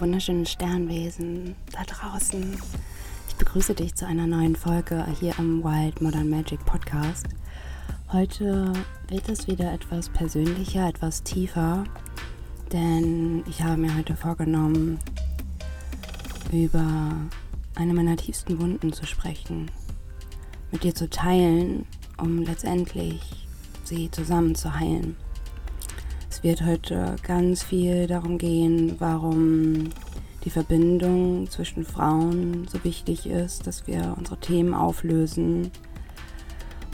wunderschönen Sternwesen da draußen. Ich begrüße dich zu einer neuen Folge hier am Wild Modern Magic Podcast. Heute wird es wieder etwas persönlicher, etwas tiefer, denn ich habe mir heute vorgenommen, über eine meiner tiefsten Wunden zu sprechen, mit dir zu teilen, um letztendlich sie zusammen zu heilen. Es wird heute ganz viel darum gehen, warum die Verbindung zwischen Frauen so wichtig ist, dass wir unsere Themen auflösen.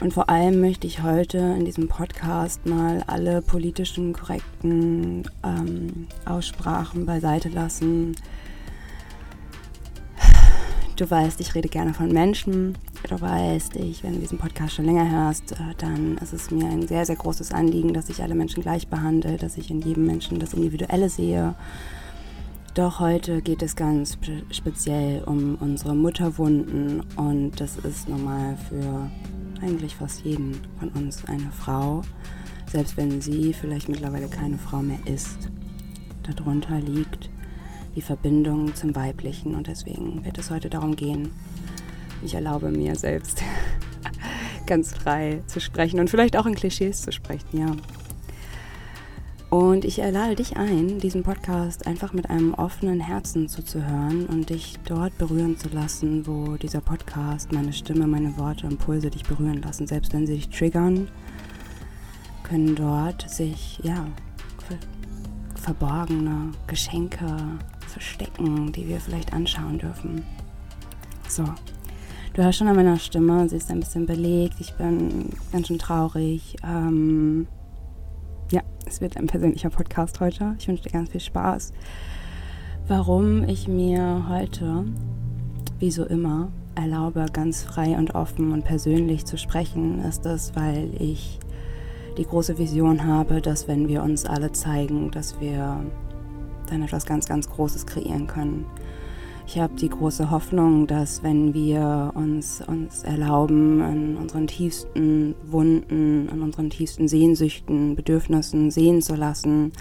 Und vor allem möchte ich heute in diesem Podcast mal alle politischen korrekten ähm, Aussprachen beiseite lassen, Du weißt, ich rede gerne von Menschen. Du weißt, ich, wenn du diesen Podcast schon länger hörst, äh, dann ist es mir ein sehr, sehr großes Anliegen, dass ich alle Menschen gleich behandle, dass ich in jedem Menschen das Individuelle sehe. Doch heute geht es ganz speziell um unsere Mutterwunden und das ist normal für eigentlich fast jeden von uns eine Frau, selbst wenn sie vielleicht mittlerweile keine Frau mehr ist. Darunter liegt die Verbindung zum Weiblichen und deswegen wird es heute darum gehen. Ich erlaube mir selbst ganz frei zu sprechen und vielleicht auch in Klischees zu sprechen, ja. Und ich lade dich ein, diesen Podcast einfach mit einem offenen Herzen zuzuhören und dich dort berühren zu lassen, wo dieser Podcast, meine Stimme, meine Worte, Impulse dich berühren lassen. Selbst wenn sie dich triggern, können dort sich, ja, verborgene Geschenke verstecken, die wir vielleicht anschauen dürfen. So, du hörst schon an meiner Stimme, sie ist ein bisschen belegt, ich bin ganz schön traurig. Ähm, ja, es wird ein persönlicher Podcast heute. Ich wünsche dir ganz viel Spaß. Warum ich mir heute, wie so immer, erlaube, ganz frei und offen und persönlich zu sprechen, ist es, weil ich die große Vision habe, dass wenn wir uns alle zeigen, dass wir dann etwas ganz, ganz Großes kreieren können. Ich habe die große Hoffnung, dass wenn wir uns, uns erlauben, an unseren tiefsten Wunden, an unseren tiefsten Sehnsüchten, Bedürfnissen sehen zu lassen,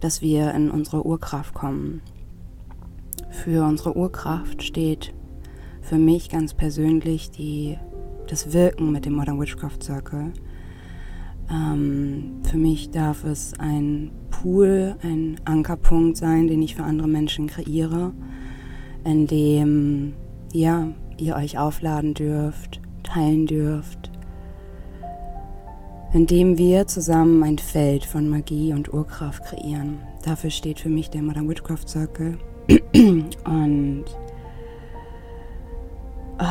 dass wir in unsere Urkraft kommen. Für unsere Urkraft steht für mich ganz persönlich die, das Wirken mit dem Modern Witchcraft Circle. Ähm, für mich darf es ein Pool, ein Ankerpunkt sein, den ich für andere Menschen kreiere, in dem ja, ihr euch aufladen dürft, teilen dürft, in dem wir zusammen ein Feld von Magie und Urkraft kreieren. Dafür steht für mich der Modern Witchcraft Circle. und oh,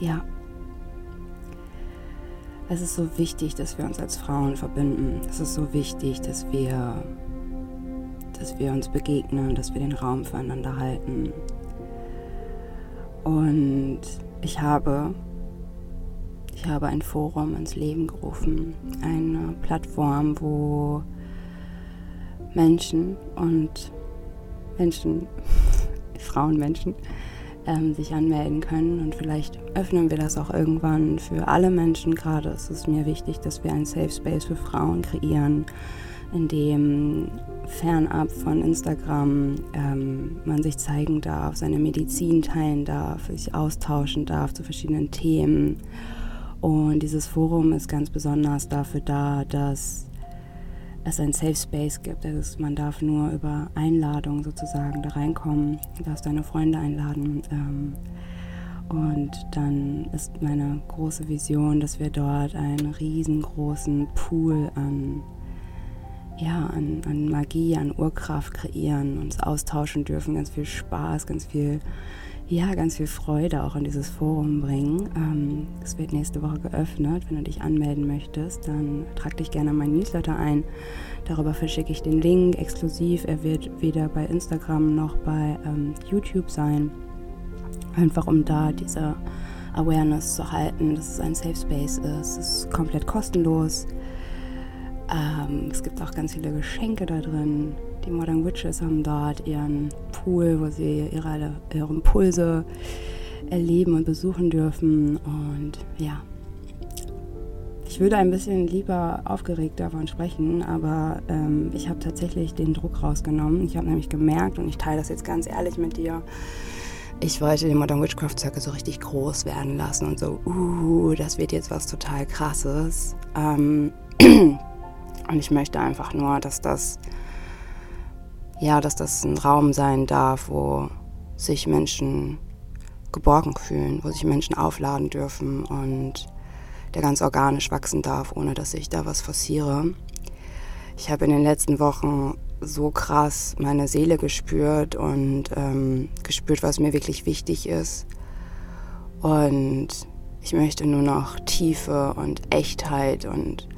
ja. Es ist so wichtig, dass wir uns als Frauen verbinden. Es ist so wichtig, dass wir, dass wir uns begegnen, dass wir den Raum füreinander halten. Und ich habe, ich habe ein Forum ins Leben gerufen, eine Plattform, wo Menschen und Menschen, Frauenmenschen, ähm, sich anmelden können. Und vielleicht öffnen wir das auch irgendwann für alle Menschen. Gerade ist es mir wichtig, dass wir einen Safe Space für Frauen kreieren, in dem fernab von Instagram ähm, man sich zeigen darf, seine Medizin teilen darf, sich austauschen darf zu verschiedenen Themen. Und dieses Forum ist ganz besonders dafür da, dass es ein Safe Space gibt. Also man darf nur über Einladung sozusagen da reinkommen. Du darfst deine Freunde einladen. Ähm, und dann ist meine große Vision, dass wir dort einen riesengroßen Pool an, ja, an, an Magie, an Urkraft kreieren, uns austauschen dürfen, ganz viel Spaß, ganz viel ja, ganz viel Freude auch in dieses Forum bringen. Ähm, es wird nächste Woche geöffnet. Wenn du dich anmelden möchtest, dann trag dich gerne in mein Newsletter ein. Darüber verschicke ich den Link exklusiv. Er wird weder bei Instagram noch bei ähm, YouTube sein. Einfach um da diese Awareness zu halten, dass es ein Safe Space ist. Es ist komplett kostenlos. Ähm, es gibt auch ganz viele Geschenke da drin. Die Modern Witches haben dort ihren Pool, wo sie ihre, ihre Impulse erleben und besuchen dürfen. Und ja, ich würde ein bisschen lieber aufgeregt davon sprechen, aber ähm, ich habe tatsächlich den Druck rausgenommen. Ich habe nämlich gemerkt, und ich teile das jetzt ganz ehrlich mit dir, ich wollte den Modern Witchcraft Circle so richtig groß werden lassen und so, uh, das wird jetzt was total Krasses. Ähm, und ich möchte einfach nur, dass das, ja, dass das ein Raum sein darf, wo sich Menschen geborgen fühlen, wo sich Menschen aufladen dürfen und der ganz organisch wachsen darf, ohne dass ich da was forciere. Ich habe in den letzten Wochen so krass meine Seele gespürt und ähm, gespürt, was mir wirklich wichtig ist. Und ich möchte nur noch Tiefe und Echtheit und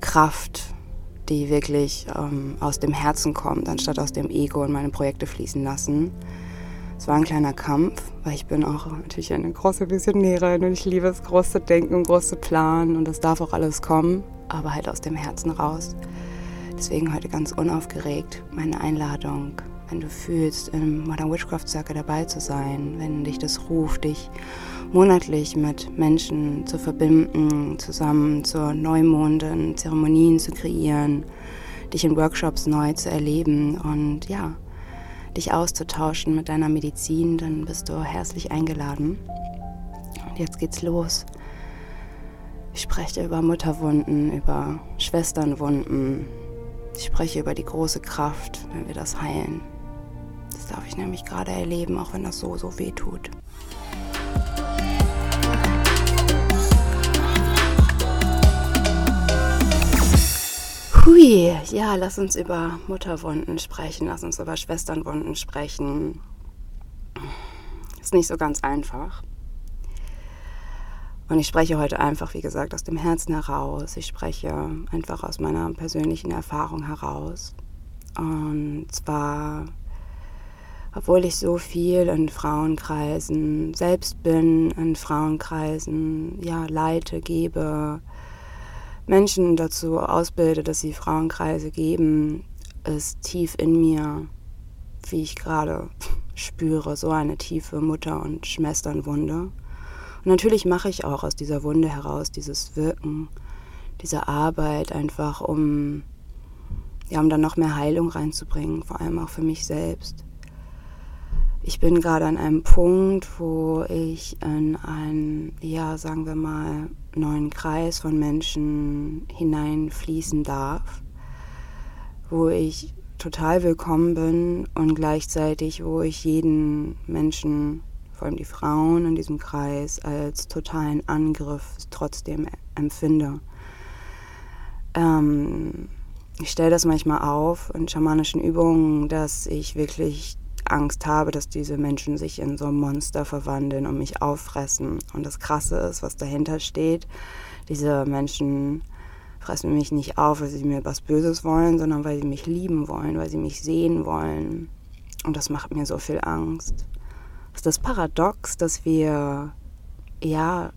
Kraft, die wirklich ähm, aus dem Herzen kommt, anstatt aus dem Ego in meine Projekte fließen lassen. Es war ein kleiner Kampf, weil ich bin auch natürlich eine große Visionärin und ich liebe es, groß zu denken und groß zu planen und das darf auch alles kommen, aber halt aus dem Herzen raus. Deswegen heute ganz unaufgeregt meine Einladung, wenn du fühlst, im Modern Witchcraft Circle dabei zu sein, wenn dich das ruft, dich monatlich mit Menschen zu verbinden, zusammen zur Neumonden Zeremonien zu kreieren, dich in Workshops neu zu erleben und ja, dich auszutauschen mit deiner Medizin, dann bist du herzlich eingeladen. Und jetzt geht's los. Ich spreche über Mutterwunden, über Schwesternwunden. Ich spreche über die große Kraft, wenn wir das heilen. Darf ich nämlich gerade erleben, auch wenn das so, so weh tut. Hui, ja, lass uns über Mutterwunden sprechen, lass uns über Schwesternwunden sprechen. Ist nicht so ganz einfach. Und ich spreche heute einfach, wie gesagt, aus dem Herzen heraus. Ich spreche einfach aus meiner persönlichen Erfahrung heraus. Und zwar, obwohl ich so viel in Frauenkreisen selbst bin, in Frauenkreisen ja, leite, gebe, Menschen dazu ausbilde, dass sie Frauenkreise geben, ist tief in mir, wie ich gerade spüre, so eine tiefe Mutter- und Schwesternwunde. Und natürlich mache ich auch aus dieser Wunde heraus dieses Wirken, diese Arbeit einfach, um, ja, um dann noch mehr Heilung reinzubringen, vor allem auch für mich selbst. Ich bin gerade an einem Punkt, wo ich in einen, ja, sagen wir mal, neuen Kreis von Menschen hineinfließen darf, wo ich total willkommen bin und gleichzeitig, wo ich jeden Menschen, vor allem die Frauen in diesem Kreis, als totalen Angriff trotzdem empfinde. Ähm, ich stelle das manchmal auf in schamanischen Übungen, dass ich wirklich Angst habe, dass diese Menschen sich in so Monster verwandeln und mich auffressen. Und das Krasse ist, was dahinter steht. Diese Menschen fressen mich nicht auf, weil sie mir was Böses wollen, sondern weil sie mich lieben wollen, weil sie mich sehen wollen. Und das macht mir so viel Angst. Ist das Paradox, dass wir, ja,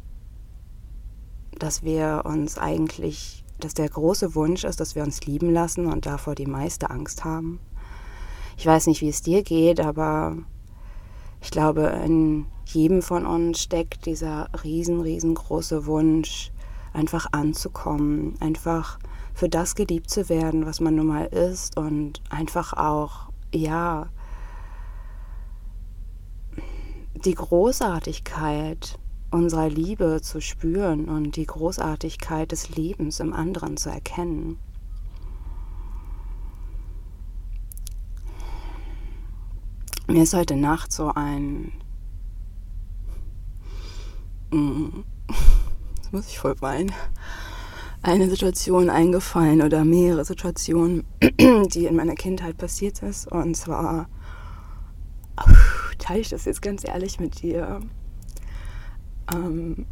dass wir uns eigentlich, dass der große Wunsch ist, dass wir uns lieben lassen und davor die meiste Angst haben. Ich weiß nicht, wie es dir geht, aber ich glaube, in jedem von uns steckt dieser riesen, riesengroße Wunsch, einfach anzukommen, einfach für das geliebt zu werden, was man nun mal ist und einfach auch, ja, die Großartigkeit unserer Liebe zu spüren und die Großartigkeit des Lebens im anderen zu erkennen. Mir ist heute Nacht so ein. Mm, jetzt muss ich voll weinen. Eine Situation eingefallen oder mehrere Situationen, die in meiner Kindheit passiert ist. Und zwar teile ich das jetzt ganz ehrlich mit dir. Ähm,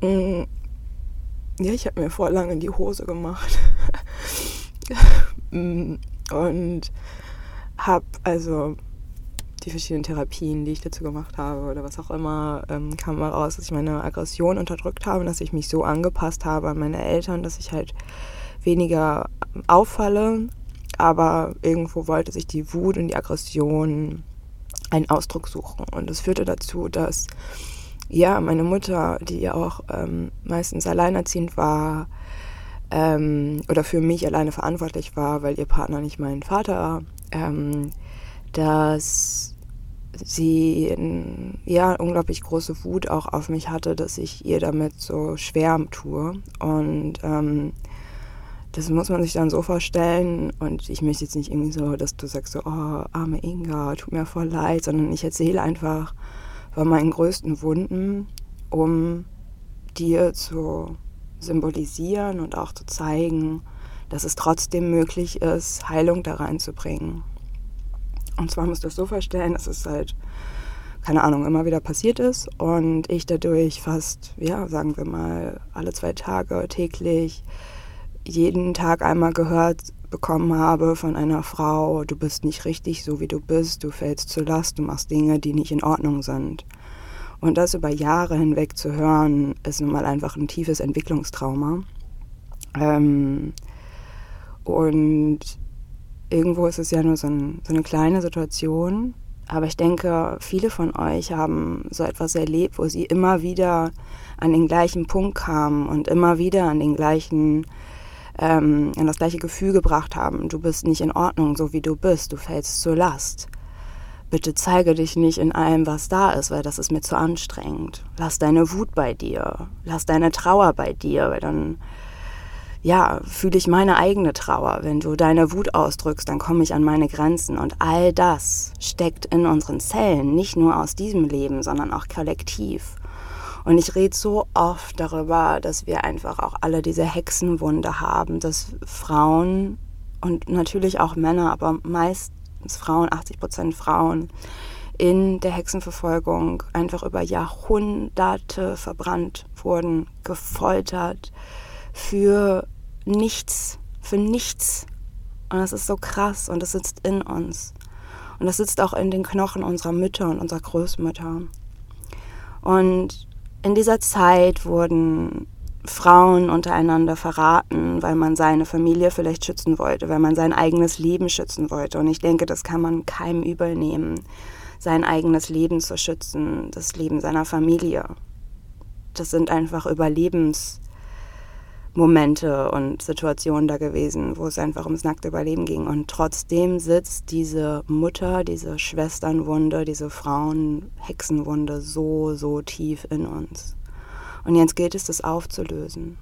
mm, ja, ich habe mir vor lang in die Hose gemacht. Mm, und habe also die verschiedenen Therapien, die ich dazu gemacht habe oder was auch immer, ähm, kam mal raus, dass ich meine Aggression unterdrückt habe dass ich mich so angepasst habe an meine Eltern, dass ich halt weniger auffalle. Aber irgendwo wollte sich die Wut und die Aggression einen Ausdruck suchen. Und das führte dazu, dass ja, meine Mutter, die ja auch ähm, meistens alleinerziehend war ähm, oder für mich alleine verantwortlich war, weil ihr Partner nicht mein Vater war, ähm, dass sie ja unglaublich große Wut auch auf mich hatte, dass ich ihr damit so schwer tue. Und ähm, das muss man sich dann so vorstellen. Und ich möchte jetzt nicht irgendwie so, dass du sagst so, oh, arme Inga, tut mir voll leid, sondern ich erzähle einfach von meinen größten Wunden, um dir zu symbolisieren und auch zu zeigen, dass es trotzdem möglich ist, Heilung da reinzubringen. Und zwar musst du das so vorstellen, dass es halt, keine Ahnung, immer wieder passiert ist und ich dadurch fast, ja, sagen wir mal, alle zwei Tage täglich jeden Tag einmal gehört bekommen habe von einer Frau, du bist nicht richtig so wie du bist, du fällst zur Last, du machst Dinge, die nicht in Ordnung sind. Und das über Jahre hinweg zu hören, ist nun mal einfach ein tiefes Entwicklungstrauma. Ähm, und irgendwo ist es ja nur so, ein, so eine kleine Situation. Aber ich denke, viele von euch haben so etwas erlebt, wo sie immer wieder an den gleichen Punkt kamen und immer wieder an den gleichen, ähm, an das gleiche Gefühl gebracht haben. Du bist nicht in Ordnung, so wie du bist. Du fällst zur Last. Bitte zeige dich nicht in allem, was da ist, weil das ist mir zu anstrengend. Lass deine Wut bei dir. Lass deine Trauer bei dir, weil dann ja, fühle ich meine eigene Trauer. Wenn du deine Wut ausdrückst, dann komme ich an meine Grenzen. Und all das steckt in unseren Zellen, nicht nur aus diesem Leben, sondern auch kollektiv. Und ich rede so oft darüber, dass wir einfach auch alle diese Hexenwunde haben, dass Frauen und natürlich auch Männer, aber meistens Frauen, 80 Prozent Frauen, in der Hexenverfolgung einfach über Jahrhunderte verbrannt wurden, gefoltert, für nichts, für nichts. Und das ist so krass und das sitzt in uns. Und das sitzt auch in den Knochen unserer Mütter und unserer Großmütter. Und in dieser Zeit wurden Frauen untereinander verraten, weil man seine Familie vielleicht schützen wollte, weil man sein eigenes Leben schützen wollte. Und ich denke, das kann man keinem übel nehmen, sein eigenes Leben zu schützen, das Leben seiner Familie. Das sind einfach Überlebens Momente und Situationen da gewesen, wo es einfach ums nackte Überleben ging. Und trotzdem sitzt diese Mutter, diese Schwesternwunde, diese Frauenhexenwunde so, so tief in uns. Und jetzt gilt es, das aufzulösen.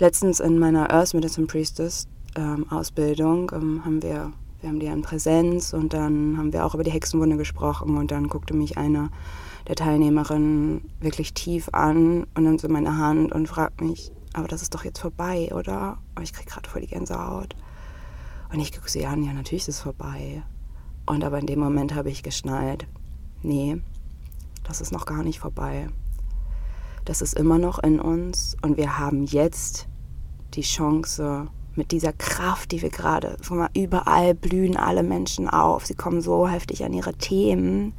Letztens in meiner Earth Medicine Priestess ähm, Ausbildung ähm, haben wir, wir haben die in Präsenz und dann haben wir auch über die Hexenwunde gesprochen und dann guckte mich eine der Teilnehmerin wirklich tief an und nimmt so meine Hand und fragt mich, aber das ist doch jetzt vorbei, oder? Aber ich kriege gerade voll die Gänsehaut. Und ich gucke sie an, ja, natürlich ist es vorbei. Und aber in dem Moment habe ich geschnallt, nee, das ist noch gar nicht vorbei. Das ist immer noch in uns und wir haben jetzt die Chance, mit dieser Kraft, die wir gerade, überall blühen alle Menschen auf, sie kommen so heftig an ihre Themen.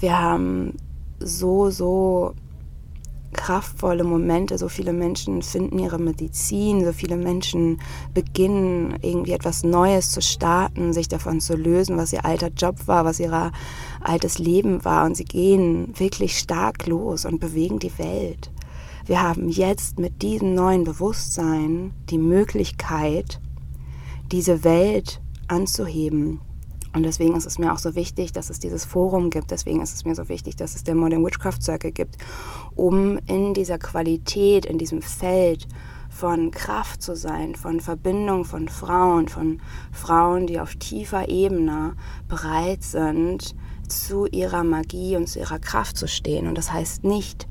Wir haben so, so kraftvolle Momente. So viele Menschen finden ihre Medizin, so viele Menschen beginnen irgendwie etwas Neues zu starten, sich davon zu lösen, was ihr alter Job war, was ihr altes Leben war. Und sie gehen wirklich stark los und bewegen die Welt. Wir haben jetzt mit diesem neuen Bewusstsein die Möglichkeit, diese Welt anzuheben und deswegen ist es mir auch so wichtig, dass es dieses Forum gibt. Deswegen ist es mir so wichtig, dass es der Modern Witchcraft Circle gibt, um in dieser Qualität, in diesem Feld von Kraft zu sein, von Verbindung von Frauen, von Frauen, die auf tiefer Ebene bereit sind, zu ihrer Magie und zu ihrer Kraft zu stehen. Und das heißt nicht,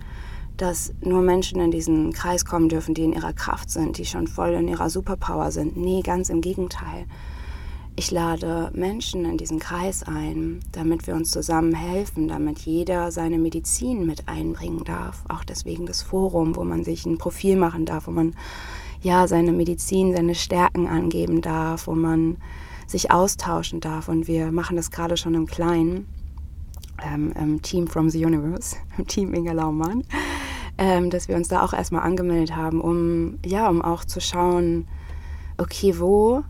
dass nur Menschen in diesen Kreis kommen dürfen, die in ihrer Kraft sind, die schon voll in ihrer Superpower sind. Nee, ganz im Gegenteil. Ich lade Menschen in diesen Kreis ein, damit wir uns zusammen helfen, damit jeder seine Medizin mit einbringen darf. Auch deswegen das Forum, wo man sich ein Profil machen darf, wo man ja seine Medizin, seine Stärken angeben darf, wo man sich austauschen darf. Und wir machen das gerade schon im Kleinen, ähm, im Team from the Universe, im Team Inga Laumann, ähm, dass wir uns da auch erstmal angemeldet haben, um ja, um auch zu schauen, okay, wo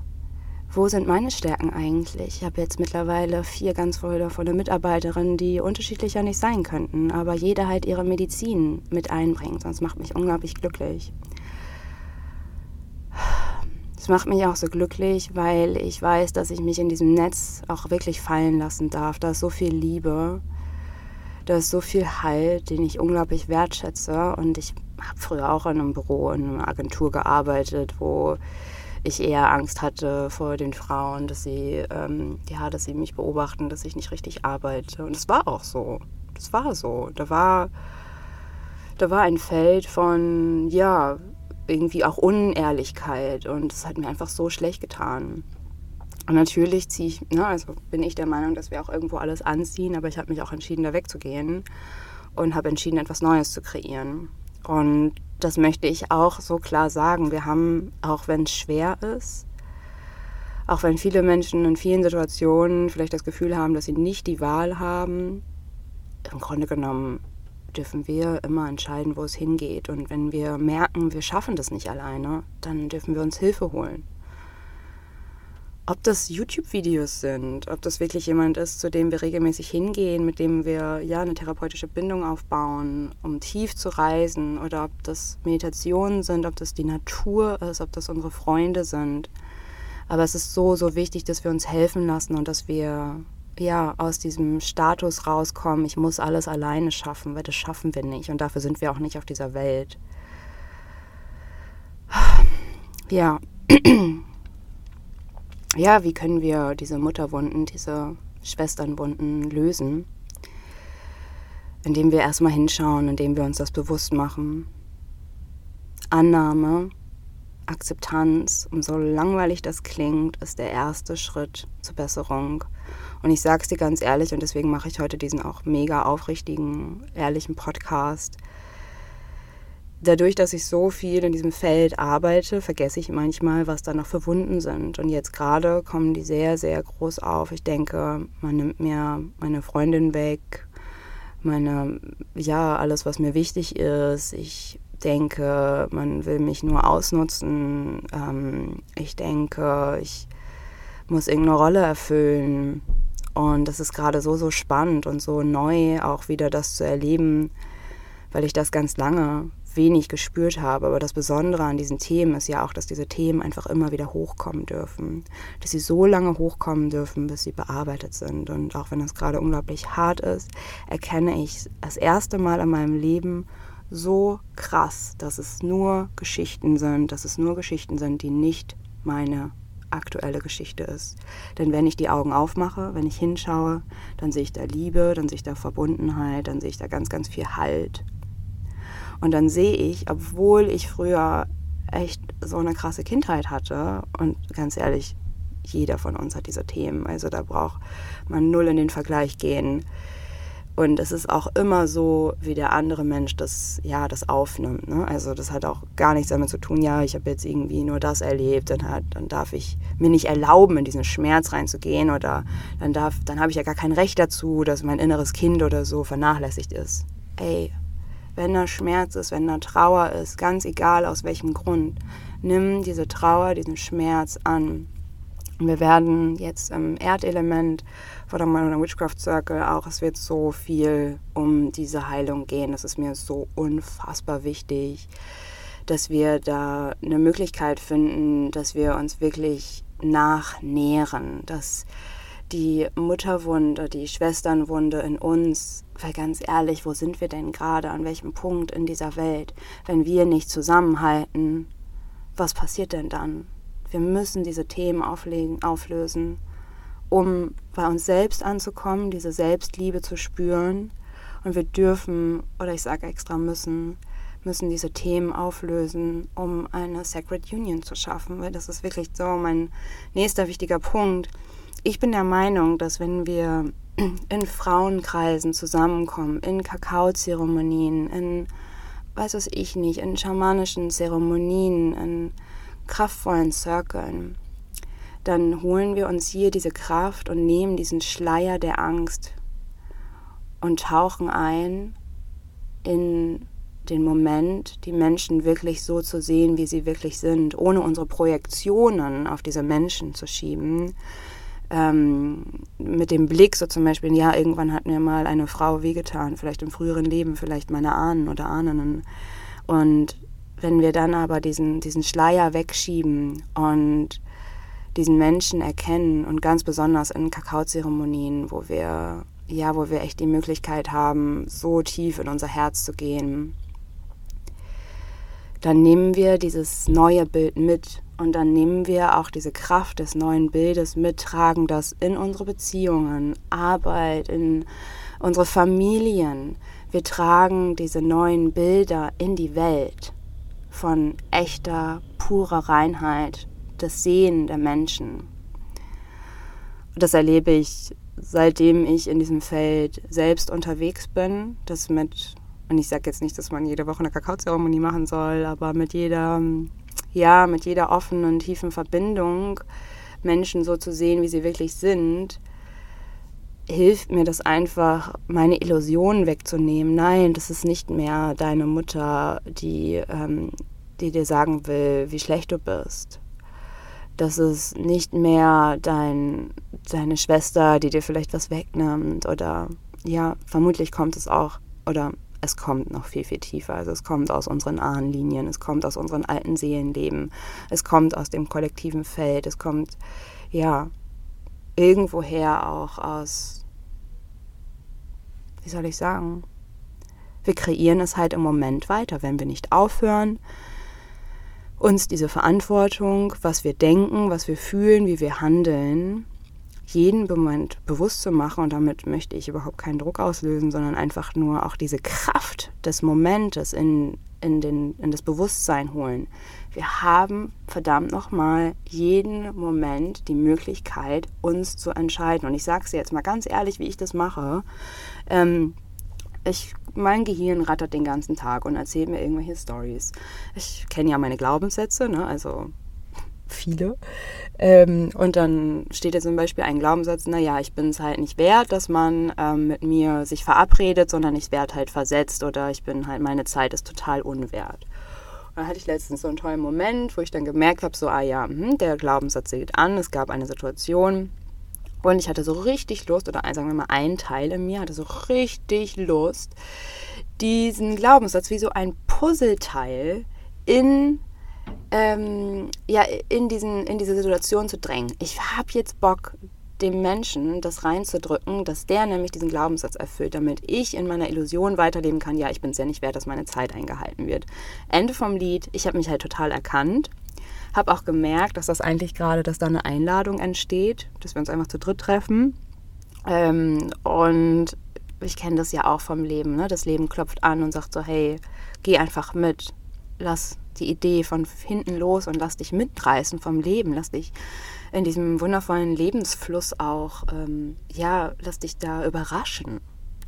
wo sind meine Stärken eigentlich? Ich habe jetzt mittlerweile vier ganz wundervolle Mitarbeiterinnen, die unterschiedlicher nicht sein könnten, aber jeder halt ihre Medizin mit einbringt. Sonst macht mich unglaublich glücklich. Es macht mich auch so glücklich, weil ich weiß, dass ich mich in diesem Netz auch wirklich fallen lassen darf. Da ist so viel Liebe, da ist so viel Halt, den ich unglaublich wertschätze. Und ich habe früher auch in einem Büro, in einer Agentur gearbeitet, wo ich eher Angst hatte vor den Frauen, dass sie, ähm, ja, dass sie mich beobachten, dass ich nicht richtig arbeite. Und es war auch so. Das war so. Da war, da war ein Feld von, ja, irgendwie auch Unehrlichkeit. Und es hat mir einfach so schlecht getan. Und natürlich ziehe ich, ne, also bin ich der Meinung, dass wir auch irgendwo alles anziehen, aber ich habe mich auch entschieden, da wegzugehen und habe entschieden, etwas Neues zu kreieren. Und das möchte ich auch so klar sagen. Wir haben, auch wenn es schwer ist, auch wenn viele Menschen in vielen Situationen vielleicht das Gefühl haben, dass sie nicht die Wahl haben, im Grunde genommen dürfen wir immer entscheiden, wo es hingeht. Und wenn wir merken, wir schaffen das nicht alleine, dann dürfen wir uns Hilfe holen ob das YouTube-Videos sind, ob das wirklich jemand ist, zu dem wir regelmäßig hingehen, mit dem wir ja eine therapeutische Bindung aufbauen, um tief zu reisen, oder ob das Meditationen sind, ob das die Natur ist, ob das unsere Freunde sind. Aber es ist so, so wichtig, dass wir uns helfen lassen und dass wir ja aus diesem Status rauskommen, ich muss alles alleine schaffen, weil das schaffen wir nicht und dafür sind wir auch nicht auf dieser Welt. Ja ja, wie können wir diese Mutterwunden, diese Schwesternwunden lösen? Indem wir erstmal hinschauen, indem wir uns das bewusst machen. Annahme, Akzeptanz, und so langweilig das klingt, ist der erste Schritt zur Besserung. Und ich sage es dir ganz ehrlich, und deswegen mache ich heute diesen auch mega aufrichtigen, ehrlichen Podcast dadurch, dass ich so viel in diesem Feld arbeite, vergesse ich manchmal, was da noch für Wunden sind. Und jetzt gerade kommen die sehr, sehr groß auf. Ich denke, man nimmt mir meine Freundin weg, meine, ja, alles, was mir wichtig ist. Ich denke, man will mich nur ausnutzen. Ähm, ich denke, ich muss irgendeine Rolle erfüllen. Und das ist gerade so, so spannend und so neu, auch wieder das zu erleben, weil ich das ganz lange wenig gespürt habe. Aber das Besondere an diesen Themen ist ja auch, dass diese Themen einfach immer wieder hochkommen dürfen. Dass sie so lange hochkommen dürfen, bis sie bearbeitet sind. Und auch wenn das gerade unglaublich hart ist, erkenne ich das erste Mal in meinem Leben so krass, dass es nur Geschichten sind, dass es nur Geschichten sind, die nicht meine aktuelle Geschichte ist. Denn wenn ich die Augen aufmache, wenn ich hinschaue, dann sehe ich da Liebe, dann sehe ich da Verbundenheit, dann sehe ich da ganz, ganz viel Halt. Und dann sehe ich, obwohl ich früher echt so eine krasse Kindheit hatte, und ganz ehrlich, jeder von uns hat diese Themen, also da braucht man null in den Vergleich gehen. Und es ist auch immer so, wie der andere Mensch das, ja, das aufnimmt. Ne? Also das hat auch gar nichts damit zu tun, ja, ich habe jetzt irgendwie nur das erlebt, dann, hat, dann darf ich mir nicht erlauben, in diesen Schmerz reinzugehen oder dann, dann habe ich ja gar kein Recht dazu, dass mein inneres Kind oder so vernachlässigt ist. Ey, wenn da Schmerz ist, wenn da Trauer ist, ganz egal aus welchem Grund. Nimm diese Trauer, diesen Schmerz an. Wir werden jetzt im Erdelement vor der Modern Witchcraft Circle auch, es wird so viel um diese Heilung gehen. Das ist mir so unfassbar wichtig, dass wir da eine Möglichkeit finden, dass wir uns wirklich nachnähren, dass die Mutterwunde, die Schwesternwunde in uns, weil ganz ehrlich, wo sind wir denn gerade, an welchem Punkt in dieser Welt, wenn wir nicht zusammenhalten, was passiert denn dann? Wir müssen diese Themen auflegen, auflösen, um bei uns selbst anzukommen, diese Selbstliebe zu spüren. Und wir dürfen, oder ich sage extra müssen, müssen diese Themen auflösen, um eine Sacred Union zu schaffen, weil das ist wirklich so mein nächster wichtiger Punkt ich bin der Meinung, dass wenn wir in Frauenkreisen zusammenkommen, in Kakaozeremonien, in, weiß was ich nicht, in schamanischen Zeremonien, in kraftvollen Circlen, dann holen wir uns hier diese Kraft und nehmen diesen Schleier der Angst und tauchen ein in den Moment, die Menschen wirklich so zu sehen, wie sie wirklich sind, ohne unsere Projektionen auf diese Menschen zu schieben. Ähm, mit dem Blick, so zum Beispiel, ja, irgendwann hat mir mal eine Frau wehgetan, vielleicht im früheren Leben, vielleicht meine Ahnen oder Ahnen. Und wenn wir dann aber diesen, diesen Schleier wegschieben und diesen Menschen erkennen und ganz besonders in Kakaozeremonien, wo wir ja, wo wir echt die Möglichkeit haben, so tief in unser Herz zu gehen, dann nehmen wir dieses neue Bild mit und dann nehmen wir auch diese Kraft des neuen Bildes mit, tragen das in unsere Beziehungen, Arbeit, in unsere Familien. Wir tragen diese neuen Bilder in die Welt von echter, purer Reinheit, das Sehen der Menschen. Das erlebe ich seitdem ich in diesem Feld selbst unterwegs bin, das mit, und ich sage jetzt nicht, dass man jede Woche eine Kakaozeremonie machen soll, aber mit jeder, ja, mit jeder offenen und tiefen Verbindung Menschen so zu sehen, wie sie wirklich sind, hilft mir das einfach, meine Illusionen wegzunehmen. Nein, das ist nicht mehr deine Mutter, die, ähm, die dir sagen will, wie schlecht du bist das ist nicht mehr dein, deine Schwester, die dir vielleicht was wegnimmt oder ja, vermutlich kommt es auch oder es kommt noch viel, viel tiefer. Also es kommt aus unseren Ahnenlinien, es kommt aus unseren alten Seelenleben, es kommt aus dem kollektiven Feld, es kommt ja irgendwoher auch aus, wie soll ich sagen, wir kreieren es halt im Moment weiter, wenn wir nicht aufhören, uns diese Verantwortung, was wir denken, was wir fühlen, wie wir handeln, jeden Moment bewusst zu machen. Und damit möchte ich überhaupt keinen Druck auslösen, sondern einfach nur auch diese Kraft des Momentes in, in, den, in das Bewusstsein holen. Wir haben verdammt nochmal jeden Moment die Möglichkeit, uns zu entscheiden. Und ich sage es jetzt mal ganz ehrlich, wie ich das mache. Ähm, ich, mein Gehirn rattert den ganzen Tag und erzählt mir irgendwelche Stories. Ich kenne ja meine Glaubenssätze, ne? also viele. Ähm, und dann steht jetzt zum Beispiel ein Glaubenssatz, naja, ich bin es halt nicht wert, dass man ähm, mit mir sich verabredet, sondern ich werde halt versetzt oder ich bin halt, meine Zeit ist total unwert. Dann hatte ich letztens so einen tollen Moment, wo ich dann gemerkt habe, so, ah ja, hm, der Glaubenssatz geht an, es gab eine Situation, und ich hatte so richtig Lust, oder sagen wir mal, ein Teil in mir hatte so richtig Lust, diesen Glaubenssatz wie so ein Puzzleteil in, ähm, ja, in, diesen, in diese Situation zu drängen. Ich habe jetzt Bock, dem Menschen das reinzudrücken, dass der nämlich diesen Glaubenssatz erfüllt, damit ich in meiner Illusion weiterleben kann, ja, ich bin es ja nicht wert, dass meine Zeit eingehalten wird. Ende vom Lied, ich habe mich halt total erkannt habe auch gemerkt, dass das eigentlich gerade, dass da eine Einladung entsteht, dass wir uns einfach zu dritt treffen. Ähm, und ich kenne das ja auch vom Leben. Ne? Das Leben klopft an und sagt so, hey, geh einfach mit. Lass die Idee von hinten los und lass dich mitreißen vom Leben. Lass dich in diesem wundervollen Lebensfluss auch, ähm, ja, lass dich da überraschen.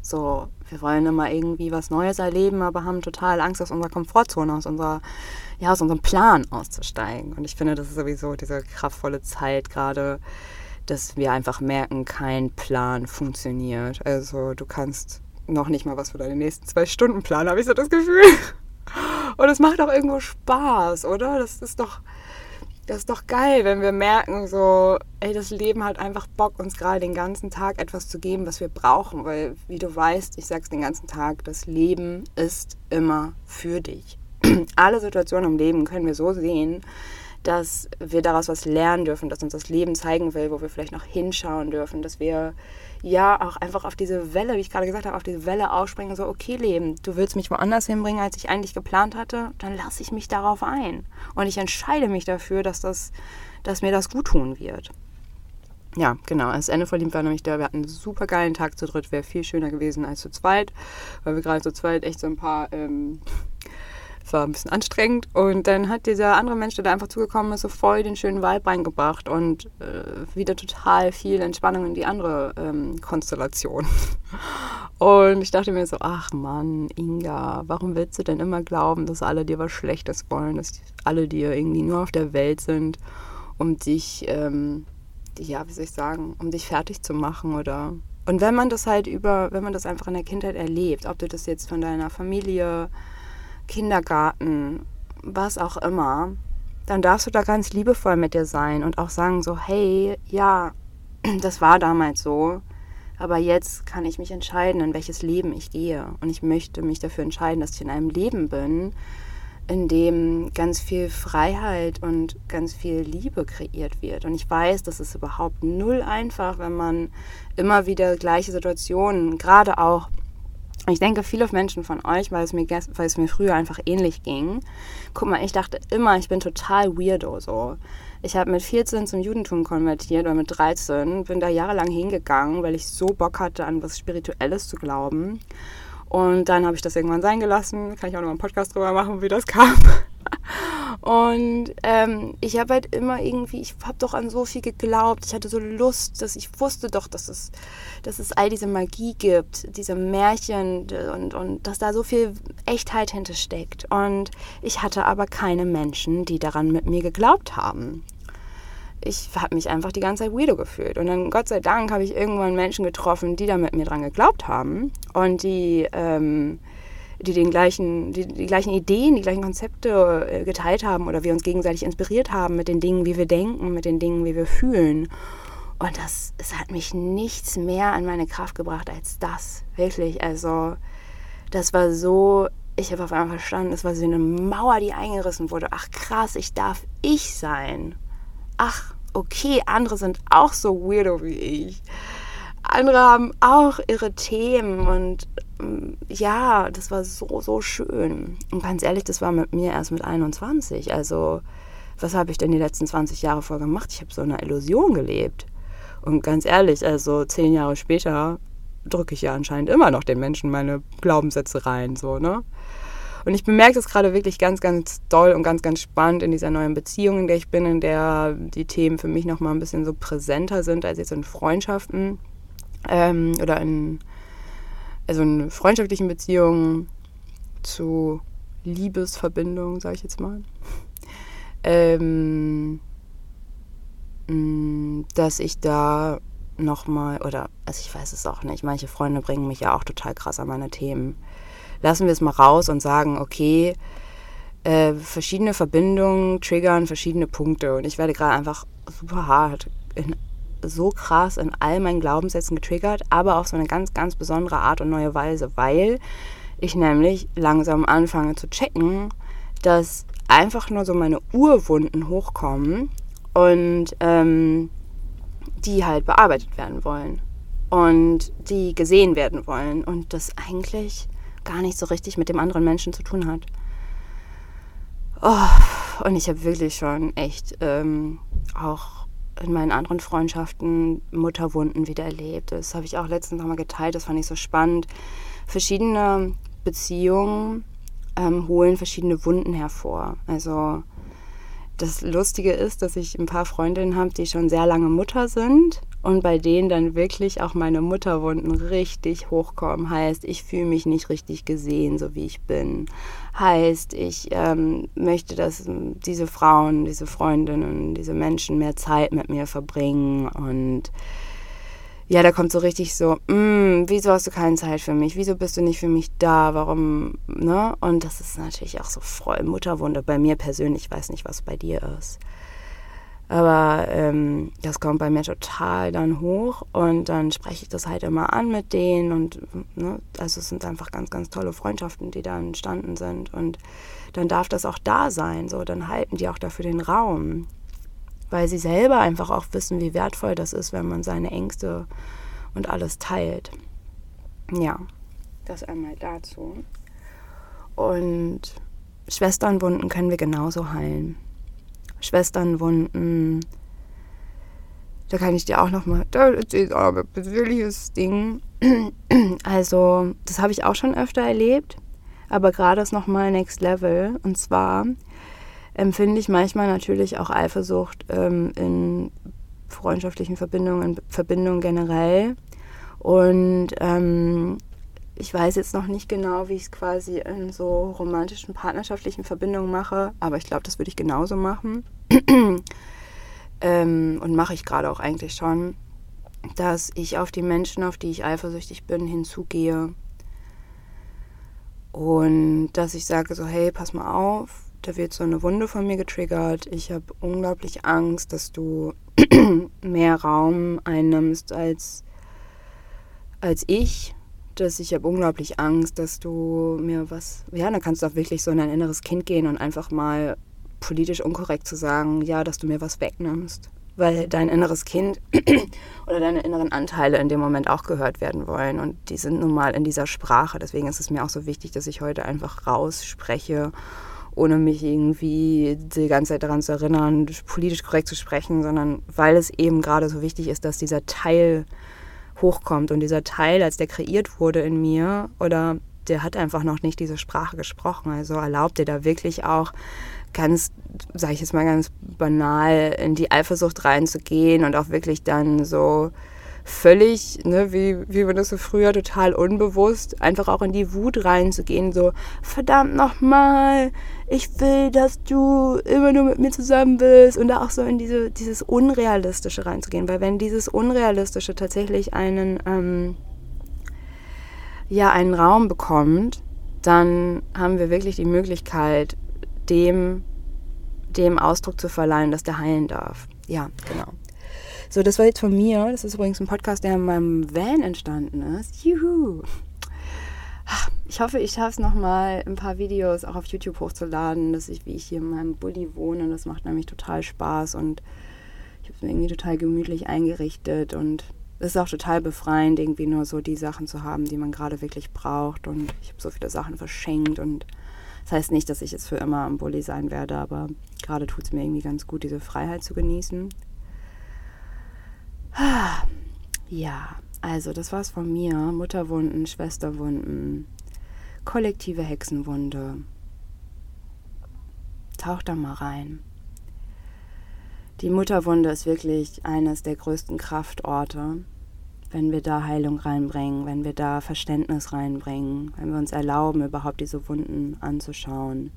So, wir wollen immer irgendwie was Neues erleben, aber haben total Angst aus unserer Komfortzone, aus unserer, ja, aus unserem Plan auszusteigen. Und ich finde, das ist sowieso diese kraftvolle Zeit gerade, dass wir einfach merken, kein Plan funktioniert. Also du kannst noch nicht mal was für deine nächsten zwei Stunden planen, habe ich so das Gefühl. Und es macht auch irgendwo Spaß, oder? Das ist doch, das ist doch geil, wenn wir merken, so, ey, das Leben hat einfach Bock, uns gerade den ganzen Tag etwas zu geben, was wir brauchen. Weil, wie du weißt, ich sag's den ganzen Tag, das Leben ist immer für dich. Alle Situationen im Leben können wir so sehen, dass wir daraus was lernen dürfen, dass uns das Leben zeigen will, wo wir vielleicht noch hinschauen dürfen, dass wir ja auch einfach auf diese Welle, wie ich gerade gesagt habe, auf diese Welle aufspringen, so, okay, Leben, du willst mich woanders hinbringen, als ich eigentlich geplant hatte, dann lasse ich mich darauf ein. Und ich entscheide mich dafür, dass, das, dass mir das gut tun wird. Ja, genau. Das Ende verliebt war nämlich der, wir hatten einen super geilen Tag zu dritt, wäre viel schöner gewesen als zu zweit, weil wir gerade zu zweit echt so ein paar ähm, es war ein bisschen anstrengend. Und dann hat dieser andere Mensch, der da einfach zugekommen ist, so voll den schönen Vibe reingebracht und äh, wieder total viel Entspannung in die andere ähm, Konstellation. Und ich dachte mir so, ach Mann, Inga, warum willst du denn immer glauben, dass alle dir was Schlechtes wollen, dass alle dir irgendwie nur auf der Welt sind, um dich, ähm, ja, wie soll ich sagen, um dich fertig zu machen oder und wenn man das halt über, wenn man das einfach in der Kindheit erlebt, ob du das jetzt von deiner Familie Kindergarten, was auch immer, dann darfst du da ganz liebevoll mit dir sein und auch sagen so, hey, ja, das war damals so, aber jetzt kann ich mich entscheiden, in welches Leben ich gehe. Und ich möchte mich dafür entscheiden, dass ich in einem Leben bin, in dem ganz viel Freiheit und ganz viel Liebe kreiert wird. Und ich weiß, das ist überhaupt null einfach, wenn man immer wieder gleiche Situationen, gerade auch ich denke, viele Menschen von euch, weil es, mir, weil es mir früher einfach ähnlich ging. Guck mal, ich dachte immer, ich bin total weirdo so. Ich habe mit 14 zum Judentum konvertiert oder mit 13, bin da jahrelang hingegangen, weil ich so Bock hatte, an was Spirituelles zu glauben. Und dann habe ich das irgendwann sein gelassen. Kann ich auch noch einen Podcast drüber machen, wie das kam. Und ähm, ich habe halt immer irgendwie, ich habe doch an so viel geglaubt. Ich hatte so Lust, dass ich wusste doch, dass es, dass es all diese Magie gibt, diese Märchen und, und dass da so viel Echtheit hintersteckt. Und ich hatte aber keine Menschen, die daran mit mir geglaubt haben ich habe mich einfach die ganze Zeit weirdo gefühlt. Und dann, Gott sei Dank, habe ich irgendwann Menschen getroffen, die da mit mir dran geglaubt haben und die ähm, die den gleichen, die, die gleichen Ideen, die gleichen Konzepte äh, geteilt haben oder wir uns gegenseitig inspiriert haben mit den Dingen, wie wir denken, mit den Dingen, wie wir fühlen. Und das, es hat mich nichts mehr an meine Kraft gebracht als das. Wirklich. Also, das war so, ich habe auf einmal verstanden, es war so eine Mauer, die eingerissen wurde. Ach krass, ich darf ich sein. Ach, okay, andere sind auch so weirdo wie ich andere haben auch ihre Themen und ja, das war so, so schön. Und ganz ehrlich, das war mit mir erst mit 21. Also, was habe ich denn die letzten 20 Jahre vor gemacht? Ich habe so eine Illusion gelebt. Und ganz ehrlich, also zehn Jahre später drücke ich ja anscheinend immer noch den Menschen meine Glaubenssätze rein, so, ne? Und ich bemerke das gerade wirklich ganz, ganz doll und ganz, ganz spannend in dieser neuen Beziehung, in der ich bin, in der die Themen für mich nochmal ein bisschen so präsenter sind als jetzt in Freundschaften ähm, oder in also in freundschaftlichen Beziehungen zu Liebesverbindungen, sage ich jetzt mal, ähm, mm, dass ich da nochmal, oder also ich weiß es auch nicht, manche Freunde bringen mich ja auch total krass an meine Themen. Lassen wir es mal raus und sagen, okay, äh, verschiedene Verbindungen triggern verschiedene Punkte und ich werde gerade einfach super hart in so krass in all meinen Glaubenssätzen getriggert, aber auf so eine ganz, ganz besondere Art und neue Weise, weil ich nämlich langsam anfange zu checken, dass einfach nur so meine Urwunden hochkommen und ähm, die halt bearbeitet werden wollen und die gesehen werden wollen und das eigentlich gar nicht so richtig mit dem anderen Menschen zu tun hat. Oh, und ich habe wirklich schon echt ähm, auch in meinen anderen Freundschaften Mutterwunden wieder erlebt. Das habe ich auch letztens nochmal geteilt, das fand ich so spannend. Verschiedene Beziehungen ähm, holen verschiedene Wunden hervor. Also das Lustige ist, dass ich ein paar Freundinnen habe, die schon sehr lange Mutter sind und bei denen dann wirklich auch meine Mutterwunden richtig hochkommen. Heißt, ich fühle mich nicht richtig gesehen, so wie ich bin. Heißt, ich ähm, möchte, dass diese Frauen, diese Freundinnen, diese Menschen mehr Zeit mit mir verbringen und ja, da kommt so richtig so, mm, wieso hast du keine Zeit für mich? Wieso bist du nicht für mich da? Warum, ne? Und das ist natürlich auch so voll Mutterwunde bei mir persönlich. Ich weiß nicht, was bei dir ist. Aber ähm, das kommt bei mir total dann hoch und dann spreche ich das halt immer an mit denen und ne, also es sind einfach ganz, ganz tolle Freundschaften, die da entstanden sind und dann darf das auch da sein, so dann halten die auch dafür den Raum weil sie selber einfach auch wissen, wie wertvoll das ist, wenn man seine Ängste und alles teilt. Ja, das einmal dazu. Und Schwesternwunden können wir genauso heilen. Schwesternwunden, da kann ich dir auch noch mal, das ist aber ein persönliches Ding. Also, das habe ich auch schon öfter erlebt, aber gerade ist noch mal Next Level. Und zwar empfinde ich manchmal natürlich auch Eifersucht ähm, in freundschaftlichen Verbindungen, in Verbindungen generell. Und ähm, ich weiß jetzt noch nicht genau, wie ich es quasi in so romantischen, partnerschaftlichen Verbindungen mache, aber ich glaube, das würde ich genauso machen. ähm, und mache ich gerade auch eigentlich schon, dass ich auf die Menschen, auf die ich eifersüchtig bin, hinzugehe Und dass ich sage so, hey, pass mal auf, da wird so eine Wunde von mir getriggert. Ich habe unglaublich Angst, dass du mehr Raum einnimmst als, als ich. Dass ich habe unglaublich Angst, dass du mir was. Ja, dann kannst du auch wirklich so in dein inneres Kind gehen und einfach mal politisch unkorrekt zu sagen, ja, dass du mir was wegnimmst. Weil dein inneres Kind oder deine inneren Anteile in dem Moment auch gehört werden wollen. Und die sind nun mal in dieser Sprache. Deswegen ist es mir auch so wichtig, dass ich heute einfach rausspreche ohne mich irgendwie die ganze Zeit daran zu erinnern, politisch korrekt zu sprechen, sondern weil es eben gerade so wichtig ist, dass dieser Teil hochkommt und dieser Teil, als der kreiert wurde in mir, oder der hat einfach noch nicht diese Sprache gesprochen. Also erlaubt dir da wirklich auch ganz, sage ich jetzt mal ganz banal, in die Eifersucht reinzugehen und auch wirklich dann so völlig, ne, wie, wie man das so früher total unbewusst, einfach auch in die Wut reinzugehen, so, verdammt nochmal, ich will, dass du immer nur mit mir zusammen bist und da auch so in diese, dieses Unrealistische reinzugehen, weil wenn dieses Unrealistische tatsächlich einen, ähm, ja, einen Raum bekommt, dann haben wir wirklich die Möglichkeit, dem, dem Ausdruck zu verleihen, dass der heilen darf. Ja, genau. So, das war jetzt von mir. Das ist übrigens ein Podcast, der in meinem Van entstanden ist. Juhu! Ich hoffe, ich schaffe es nochmal, ein paar Videos auch auf YouTube hochzuladen, dass ich, wie ich hier in meinem Bulli wohne. Das macht nämlich total Spaß und ich habe es mir irgendwie total gemütlich eingerichtet und es ist auch total befreiend, irgendwie nur so die Sachen zu haben, die man gerade wirklich braucht. Und ich habe so viele Sachen verschenkt und das heißt nicht, dass ich jetzt für immer am Bulli sein werde, aber gerade tut es mir irgendwie ganz gut, diese Freiheit zu genießen. Ja, also das war's von mir. Mutterwunden, Schwesterwunden, kollektive Hexenwunde. Tauch da mal rein. Die Mutterwunde ist wirklich eines der größten Kraftorte, wenn wir da Heilung reinbringen, wenn wir da Verständnis reinbringen, wenn wir uns erlauben, überhaupt diese Wunden anzuschauen,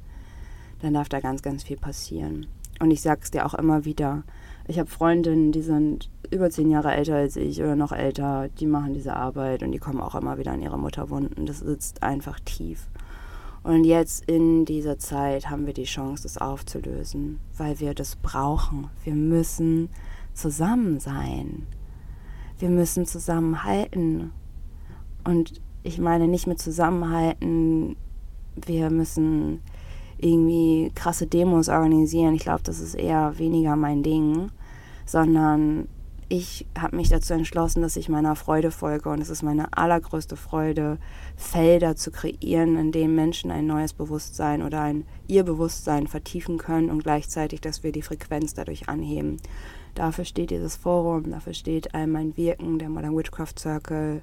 dann darf da ganz, ganz viel passieren. Und ich sag's dir auch immer wieder, ich habe Freundinnen, die sind über zehn Jahre älter als ich oder noch älter, die machen diese Arbeit und die kommen auch immer wieder an ihre Mutterwunden. Das sitzt einfach tief. Und jetzt in dieser Zeit haben wir die Chance, das aufzulösen, weil wir das brauchen. Wir müssen zusammen sein. Wir müssen zusammenhalten. Und ich meine nicht mit zusammenhalten, wir müssen irgendwie krasse Demos organisieren. Ich glaube, das ist eher weniger mein Ding sondern ich habe mich dazu entschlossen, dass ich meiner Freude folge und es ist meine allergrößte Freude, Felder zu kreieren, in denen Menschen ein neues Bewusstsein oder ein ihr Bewusstsein vertiefen können und gleichzeitig, dass wir die Frequenz dadurch anheben. Dafür steht dieses Forum, dafür steht all mein Wirken, der Modern Witchcraft Circle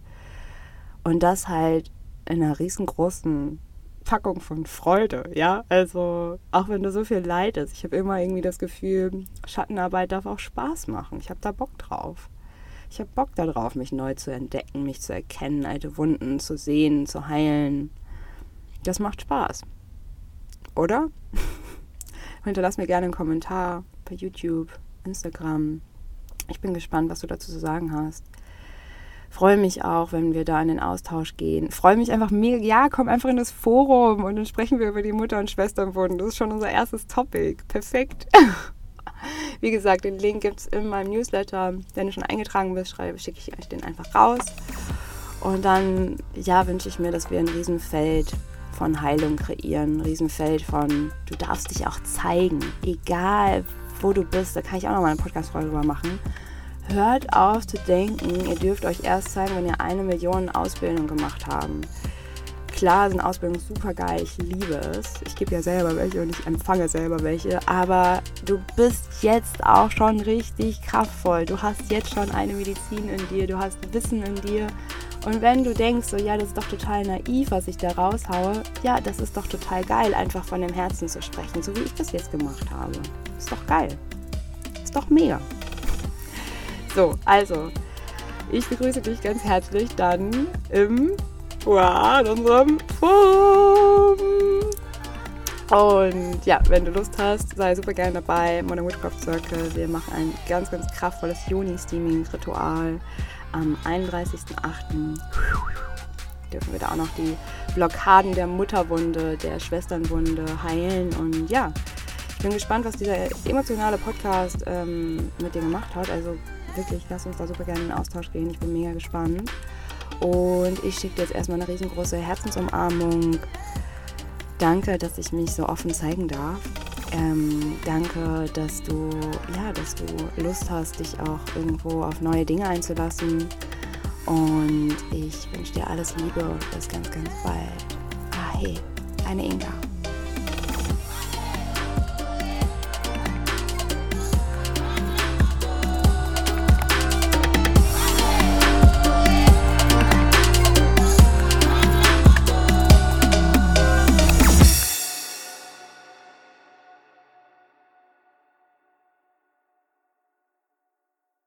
und das halt in einer riesengroßen Packung von Freude, ja. Also auch wenn da so viel Leid ist, ich habe immer irgendwie das Gefühl, Schattenarbeit darf auch Spaß machen. Ich habe da Bock drauf. Ich habe Bock darauf, mich neu zu entdecken, mich zu erkennen, alte Wunden zu sehen, zu heilen. Das macht Spaß. Oder? Hinterlass mir gerne einen Kommentar bei YouTube, Instagram. Ich bin gespannt, was du dazu zu sagen hast freue mich auch, wenn wir da in den Austausch gehen. Freue mich einfach mega, ja, komm einfach in das Forum und dann sprechen wir über die Mutter- und Schwesternwunden. Das ist schon unser erstes Topic. Perfekt. Wie gesagt, den Link gibt es in meinem Newsletter. Wenn du schon eingetragen bist, schicke ich euch den einfach raus. Und dann, ja, wünsche ich mir, dass wir ein Riesenfeld von Heilung kreieren. Ein Riesenfeld von, du darfst dich auch zeigen. Egal, wo du bist. Da kann ich auch noch mal eine Podcast-Folge drüber machen hört auf zu denken, ihr dürft euch erst zeigen, wenn ihr eine Million Ausbildung gemacht haben. Klar sind Ausbildungen super geil, ich liebe es. Ich gebe ja selber welche und ich empfange selber welche. Aber du bist jetzt auch schon richtig kraftvoll. Du hast jetzt schon eine Medizin in dir, du hast Wissen in dir. Und wenn du denkst, so ja, das ist doch total naiv, was ich da raushaue, ja, das ist doch total geil, einfach von dem Herzen zu sprechen, so wie ich das jetzt gemacht habe. Ist doch geil. Ist doch mega. So, also, ich begrüße dich ganz herzlich dann im, wow, in unserem Forum. Und ja, wenn du Lust hast, sei super gerne dabei. Modern Witchcraft Circle. Wir machen ein ganz, ganz kraftvolles Juni-Steaming-Ritual am 31.08. dürfen wir da auch noch die Blockaden der Mutterwunde, der Schwesternwunde heilen. Und ja, ich bin gespannt, was dieser emotionale Podcast ähm, mit dir gemacht hat. Also wirklich, lass uns da super gerne in den Austausch gehen. Ich bin mega gespannt. Und ich schicke dir jetzt erstmal eine riesengroße Herzensumarmung. Danke, dass ich mich so offen zeigen darf. Ähm, danke, dass du, ja, dass du Lust hast, dich auch irgendwo auf neue Dinge einzulassen. Und ich wünsche dir alles Liebe und bis ganz, ganz bald. Ah, hey, deine Inga.